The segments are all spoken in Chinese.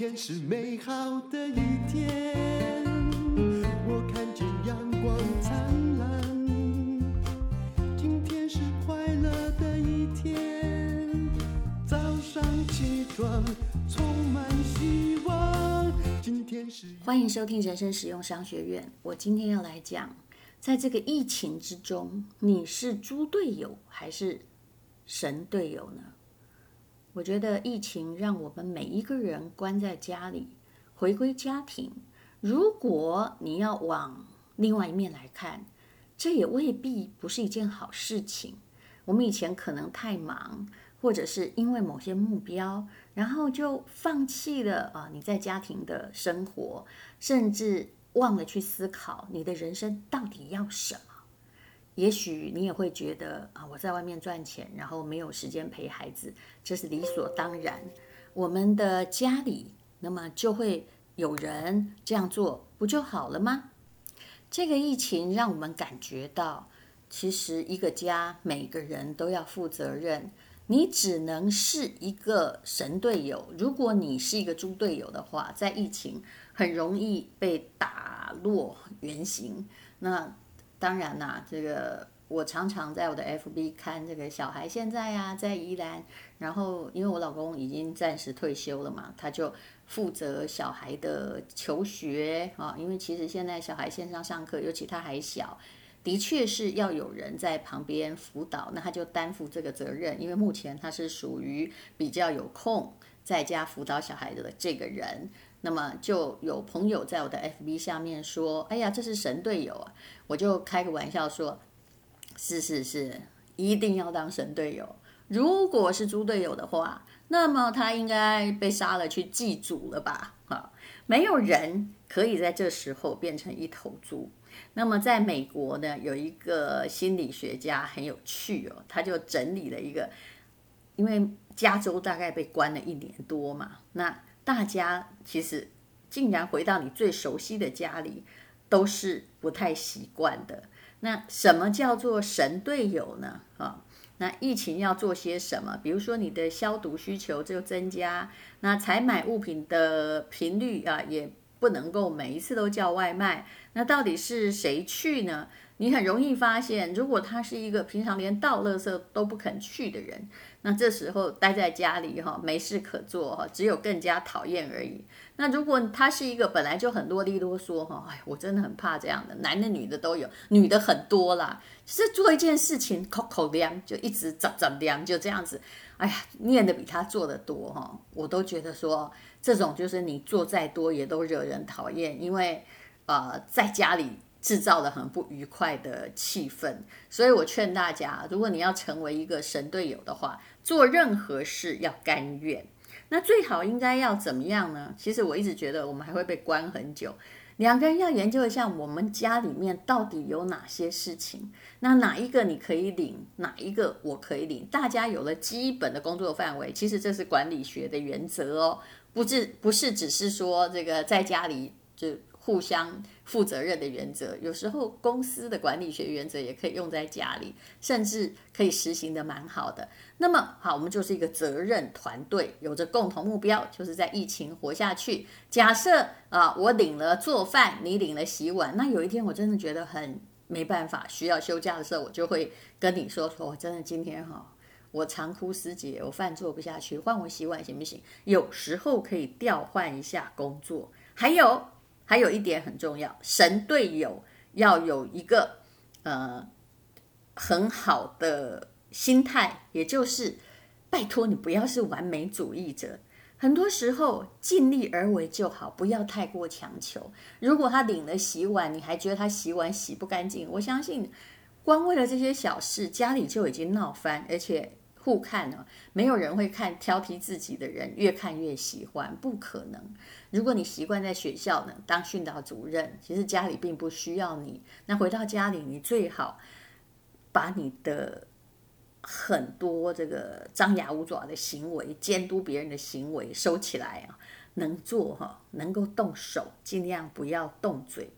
天是美好的一天，我看见阳光灿烂。今天是快乐的一天，早上起床充满希望。今天是欢迎收听人生实用商学院。我今天要来讲，在这个疫情之中，你是猪队友还是神队友呢？我觉得疫情让我们每一个人关在家里，回归家庭。如果你要往另外一面来看，这也未必不是一件好事情。我们以前可能太忙，或者是因为某些目标，然后就放弃了啊，你在家庭的生活，甚至忘了去思考你的人生到底要什么。也许你也会觉得啊，我在外面赚钱，然后没有时间陪孩子，这是理所当然。我们的家里，那么就会有人这样做，不就好了吗？这个疫情让我们感觉到，其实一个家每个人都要负责任。你只能是一个神队友，如果你是一个猪队友的话，在疫情很容易被打落原形。那当然啦，这个我常常在我的 FB 看这个小孩现在、啊，在宜兰，然后因为我老公已经暂时退休了嘛，他就负责小孩的求学啊，因为其实现在小孩线上上课，尤其他还小，的确是要有人在旁边辅导，那他就担负这个责任，因为目前他是属于比较有空在家辅导小孩子的这个人。那么就有朋友在我的 FB 下面说：“哎呀，这是神队友啊！”我就开个玩笑说：“是是是，一定要当神队友。如果是猪队友的话，那么他应该被杀了去祭祖了吧？哈，没有人可以在这时候变成一头猪。那么在美国呢，有一个心理学家很有趣哦，他就整理了一个，因为加州大概被关了一年多嘛，那。大家其实竟然回到你最熟悉的家里，都是不太习惯的。那什么叫做神队友呢？啊，那疫情要做些什么？比如说你的消毒需求就增加，那采买物品的频率啊，也不能够每一次都叫外卖。那到底是谁去呢？你很容易发现，如果他是一个平常连倒垃圾都不肯去的人，那这时候待在家里哈，没事可做哈，只有更加讨厌而已。那如果他是一个本来就很啰里啰嗦哈，哎，我真的很怕这样的，男的女的都有，女的很多啦，就是做一件事情口口凉，就一直怎怎凉，就这样子，哎呀，念的比他做的多哈，我都觉得说这种就是你做再多也都惹人讨厌，因为呃，在家里。制造了很不愉快的气氛，所以我劝大家，如果你要成为一个神队友的话，做任何事要甘愿。那最好应该要怎么样呢？其实我一直觉得我们还会被关很久。两个人要研究一下，我们家里面到底有哪些事情，那哪一个你可以领，哪一个我可以领？大家有了基本的工作范围，其实这是管理学的原则哦，不是不是只是说这个在家里就。互相负责任的原则，有时候公司的管理学原则也可以用在家里，甚至可以实行得蛮好的。那么好，我们就是一个责任团队，有着共同目标，就是在疫情活下去。假设啊，我领了做饭，你领了洗碗，那有一天我真的觉得很没办法，需要休假的时候，我就会跟你说说，我真的今天哈，我长枯思竭，我饭做不下去，换我洗碗行不行？有时候可以调换一下工作，还有。还有一点很重要，神队友要有一个呃很好的心态，也就是拜托你不要是完美主义者，很多时候尽力而为就好，不要太过强求。如果他领了洗碗，你还觉得他洗碗洗不干净，我相信光为了这些小事，家里就已经闹翻，而且。互看呢，没有人会看挑剔自己的人，越看越喜欢，不可能。如果你习惯在学校呢当训导主任，其实家里并不需要你。那回到家里，你最好把你的很多这个张牙舞爪的行为、监督别人的行为收起来啊，能做哈，能够动手，尽量不要动嘴。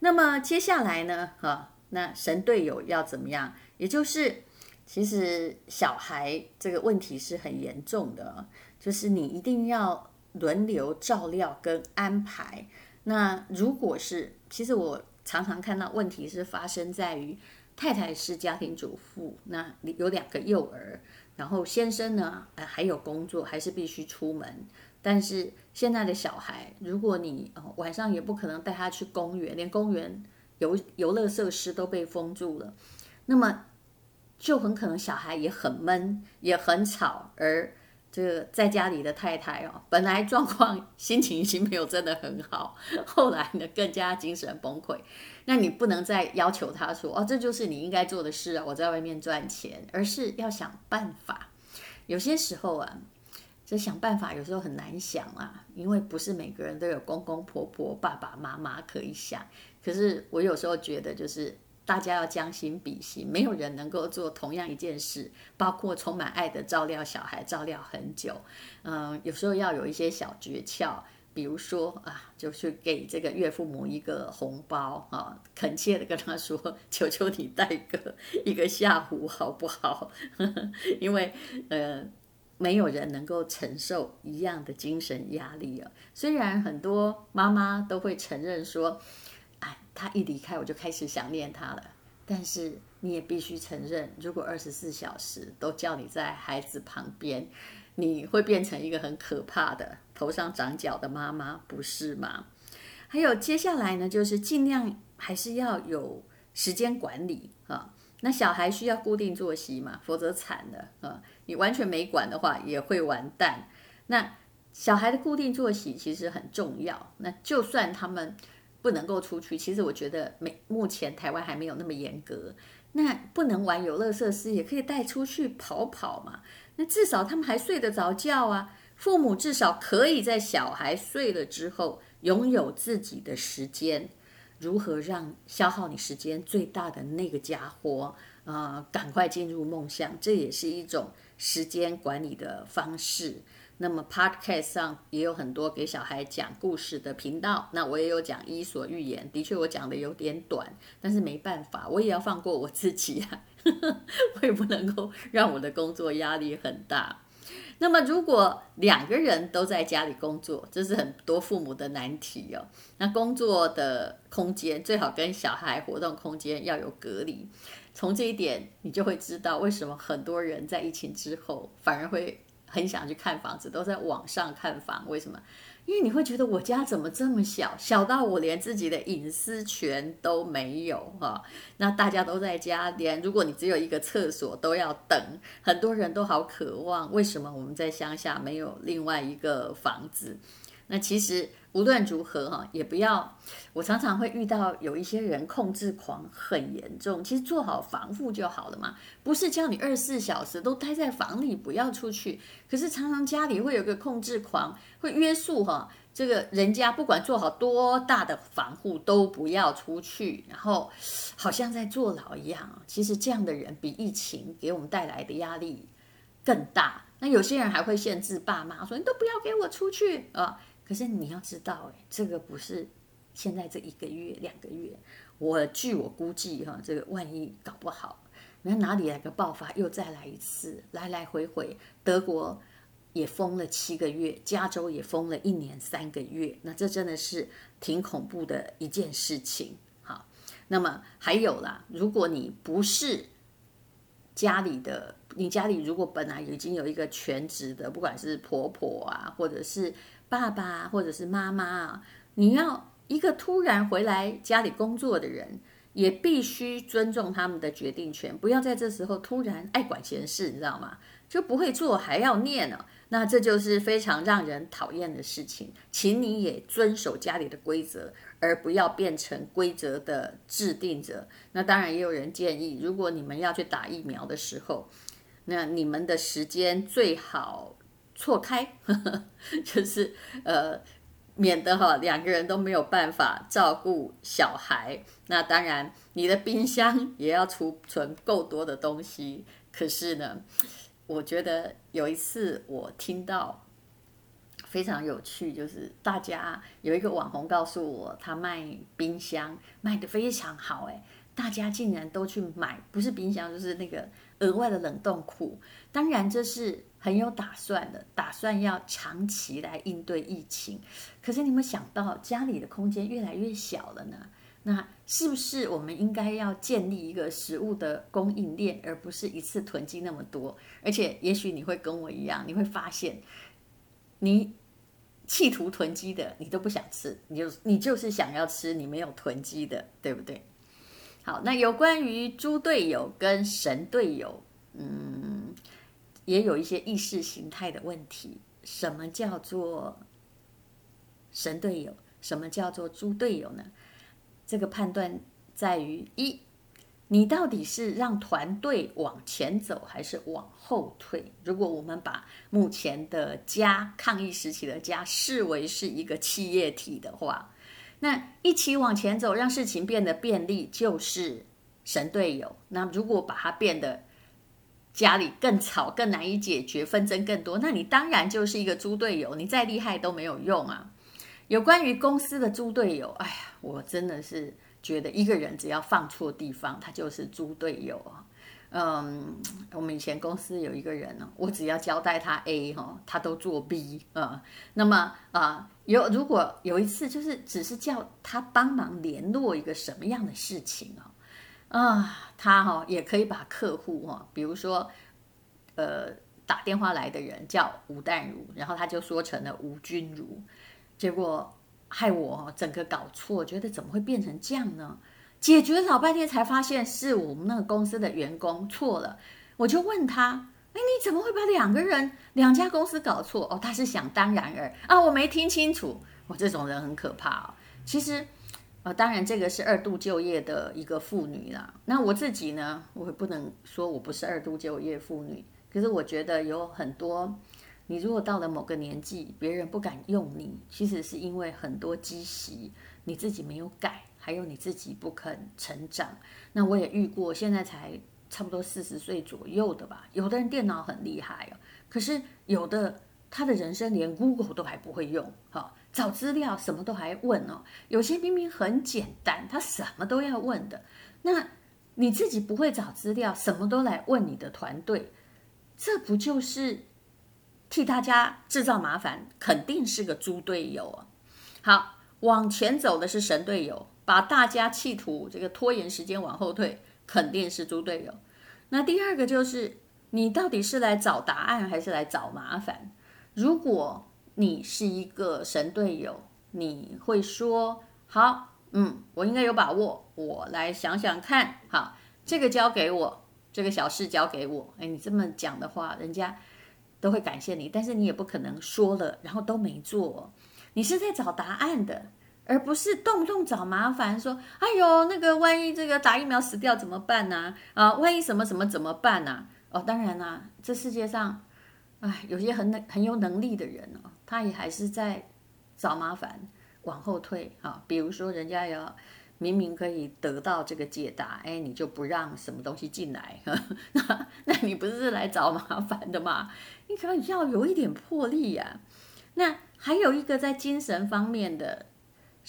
那么接下来呢，哈，那神队友要怎么样？也就是。其实小孩这个问题是很严重的，就是你一定要轮流照料跟安排。那如果是，其实我常常看到问题是发生在于太太是家庭主妇，那有两个幼儿，然后先生呢，呃，还有工作，还是必须出门。但是现在的小孩，如果你，呃，晚上也不可能带他去公园，连公园游游乐设施都被封住了，那么就很可能小孩也很闷，也很吵，而。这个在家里的太太哦，本来状况心情已经没有真的很好，后来呢更加精神崩溃。那你不能再要求他说哦，这就是你应该做的事啊，我在外面赚钱，而是要想办法。有些时候啊，这想办法有时候很难想啊，因为不是每个人都有公公婆婆、爸爸妈妈可以想。可是我有时候觉得就是。大家要将心比心，没有人能够做同样一件事，包括充满爱的照料小孩，照料很久。嗯，有时候要有一些小诀窍，比如说啊，就是给这个岳父母一个红包啊，恳切的跟他说：“求求你带个一个下午好不好？” 因为呃，没有人能够承受一样的精神压力啊。虽然很多妈妈都会承认说。他一离开，我就开始想念他了。但是你也必须承认，如果二十四小时都叫你在孩子旁边，你会变成一个很可怕的头上长角的妈妈，不是吗？还有接下来呢，就是尽量还是要有时间管理啊。那小孩需要固定作息嘛，否则惨了啊！你完全没管的话，也会完蛋。那小孩的固定作息其实很重要。那就算他们。不能够出去，其实我觉得没，目前台湾还没有那么严格。那不能玩游乐设施，也可以带出去跑跑嘛。那至少他们还睡得着觉啊。父母至少可以在小孩睡了之后，拥有自己的时间。如何让消耗你时间最大的那个家伙啊，呃，赶快进入梦乡，这也是一种时间管理的方式。那么，Podcast 上也有很多给小孩讲故事的频道。那我也有讲《伊索寓言》，的确我讲的有点短，但是没办法，我也要放过我自己啊，我也不能够让我的工作压力很大。那么，如果两个人都在家里工作，这是很多父母的难题哦。那工作的空间最好跟小孩活动空间要有隔离。从这一点，你就会知道为什么很多人在疫情之后反而会。很想去看房子，都在网上看房。为什么？因为你会觉得我家怎么这么小，小到我连自己的隐私权都没有哈。那大家都在家，连如果你只有一个厕所都要等，很多人都好渴望。为什么我们在乡下没有另外一个房子？那其实。无论如何哈，也不要。我常常会遇到有一些人控制狂很严重，其实做好防护就好了嘛，不是叫你二十四小时都待在房里不要出去。可是常常家里会有个控制狂，会约束哈，这个人家不管做好多大的防护都不要出去，然后好像在坐牢一样。其实这样的人比疫情给我们带来的压力更大。那有些人还会限制爸妈说：“你都不要给我出去啊。”可是你要知道，哎，这个不是现在这一个月、两个月。我据我估计，哈，这个万一搞不好，你看哪里来个爆发，又再来一次，来来回回，德国也封了七个月，加州也封了一年三个月，那这真的是挺恐怖的一件事情。好，那么还有啦，如果你不是家里的，你家里如果本来已经有一个全职的，不管是婆婆啊，或者是爸爸或者是妈妈啊，你要一个突然回来家里工作的人，也必须尊重他们的决定权，不要在这时候突然爱管闲事，你知道吗？就不会做还要念呢，那这就是非常让人讨厌的事情。请你也遵守家里的规则，而不要变成规则的制定者。那当然也有人建议，如果你们要去打疫苗的时候，那你们的时间最好。错开，就是呃，免得哈两个人都没有办法照顾小孩。那当然，你的冰箱也要储存够多的东西。可是呢，我觉得有一次我听到非常有趣，就是大家有一个网红告诉我，他卖冰箱卖得非常好，诶，大家竟然都去买，不是冰箱就是那个额外的冷冻库。当然这是很有打算的，打算要长期来应对疫情。可是你们想到家里的空间越来越小了呢？那是不是我们应该要建立一个食物的供应链，而不是一次囤积那么多？而且也许你会跟我一样，你会发现你。企图囤积的，你都不想吃，你就你就是想要吃你没有囤积的，对不对？好，那有关于猪队友跟神队友，嗯，也有一些意识形态的问题。什么叫做神队友？什么叫做猪队友呢？这个判断在于一。你到底是让团队往前走，还是往后退？如果我们把目前的家抗疫时期的家视为是一个企业体的话，那一起往前走，让事情变得便利，就是神队友。那如果把它变得家里更吵、更难以解决、纷争更多，那你当然就是一个猪队友。你再厉害都没有用啊！有关于公司的猪队友，哎呀，我真的是。觉得一个人只要放错地方，他就是猪队友啊。嗯，我们以前公司有一个人呢，我只要交代他 A 哈，他都做 B 啊。那么啊，有如果有一次就是只是叫他帮忙联络一个什么样的事情啊，啊，他哈也可以把客户哈，比如说呃打电话来的人叫吴淡如，然后他就说成了吴君如，结果。害我整个搞错，觉得怎么会变成这样呢？解决老半天才发现是我们那个公司的员工错了。我就问他：“哎，你怎么会把两个人、两家公司搞错？”哦，他是想当然而啊，我没听清楚。我这种人很可怕哦。其实，呃，当然这个是二度就业的一个妇女啦。那我自己呢，我也不能说我不是二度就业妇女，可是我觉得有很多。你如果到了某个年纪，别人不敢用你，其实是因为很多积习你自己没有改，还有你自己不肯成长。那我也遇过，现在才差不多四十岁左右的吧。有的人电脑很厉害哦，可是有的他的人生连 Google 都还不会用，哈，找资料什么都还问哦。有些明明很简单，他什么都要问的。那你自己不会找资料，什么都来问你的团队，这不就是？替大家制造麻烦，肯定是个猪队友啊！好，往前走的是神队友，把大家企图这个拖延时间往后退，肯定是猪队友。那第二个就是，你到底是来找答案还是来找麻烦？如果你是一个神队友，你会说：好，嗯，我应该有把握，我来想想看。好，这个交给我，这个小事交给我。哎，你这么讲的话，人家。都会感谢你，但是你也不可能说了，然后都没做。你是在找答案的，而不是动不动找麻烦。说：“哎呦，那个万一这个打疫苗死掉怎么办呢？啊，万一什么什么怎么办呢？”哦，当然啦，这世界上，哎，有些很很有能力的人哦，他也还是在找麻烦，往后退啊。比如说，人家要。明明可以得到这个解答，哎，你就不让什么东西进来，那你不是来找麻烦的吗？你可能要有一点魄力呀。那还有一个在精神方面的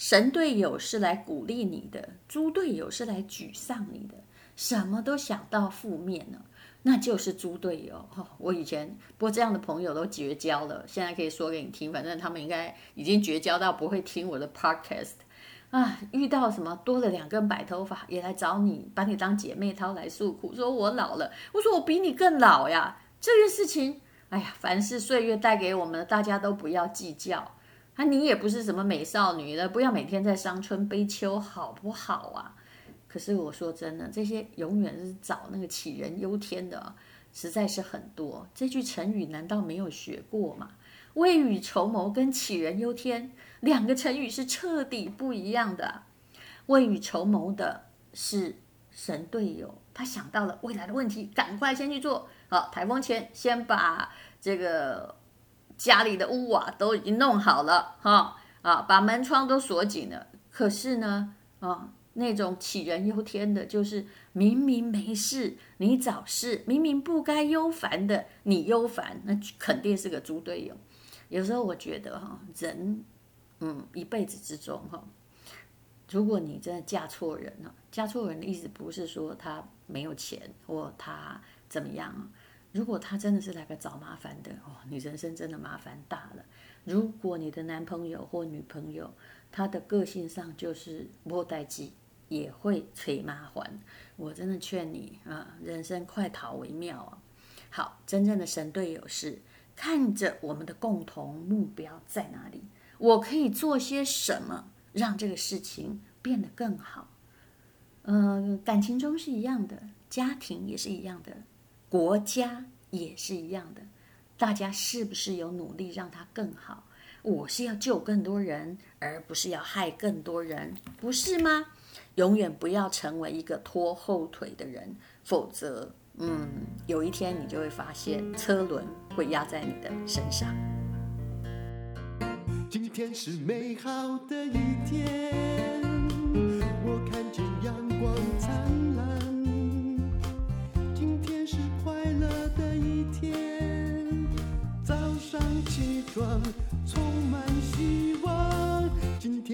神队友是来鼓励你的，猪队友是来沮丧你的，什么都想到负面呢，那就是猪队友。我以前不过这样的朋友都绝交了，现在可以说给你听，反正他们应该已经绝交到不会听我的 podcast。啊，遇到什么多了两根白头发也来找你，把你当姐妹掏来诉苦，说我老了。我说我比你更老呀。这件事情，哎呀，凡是岁月带给我们的，大家都不要计较。啊，你也不是什么美少女了，不要每天在伤春悲秋，好不好啊？可是我说真的，这些永远是找那个杞人忧天的，实在是很多。这句成语难道没有学过吗？未雨绸缪跟杞人忧天两个成语是彻底不一样的。未雨绸缪的是神队友，他想到了未来的问题，赶快先去做。好，台风前先把这个家里的屋瓦都已经弄好了，哈啊，把门窗都锁紧了。可是呢，啊，那种杞人忧天的，就是明明没事你找事，明明不该忧烦的你忧烦，那肯定是个猪队友。有时候我觉得哈，人，嗯，一辈子之中哈，如果你真的嫁错人了，嫁错人的意思不是说他没有钱或他怎么样？如果他真的是来个找麻烦的哦，你人生真的麻烦大了。如果你的男朋友或女朋友，他的个性上就是莫代志，也会催麻烦，我真的劝你啊，人生快逃为妙啊！好，真正的神队友是看着我们的共同目标在哪里，我可以做些什么让这个事情变得更好。嗯、感情中是一样的，家庭也是一样的。国家也是一样的，大家是不是有努力让它更好？我是要救更多人，而不是要害更多人，不是吗？永远不要成为一个拖后腿的人，否则，嗯，有一天你就会发现车轮会压在你的身上。今天是美好的一天，我看见阳光灿烂。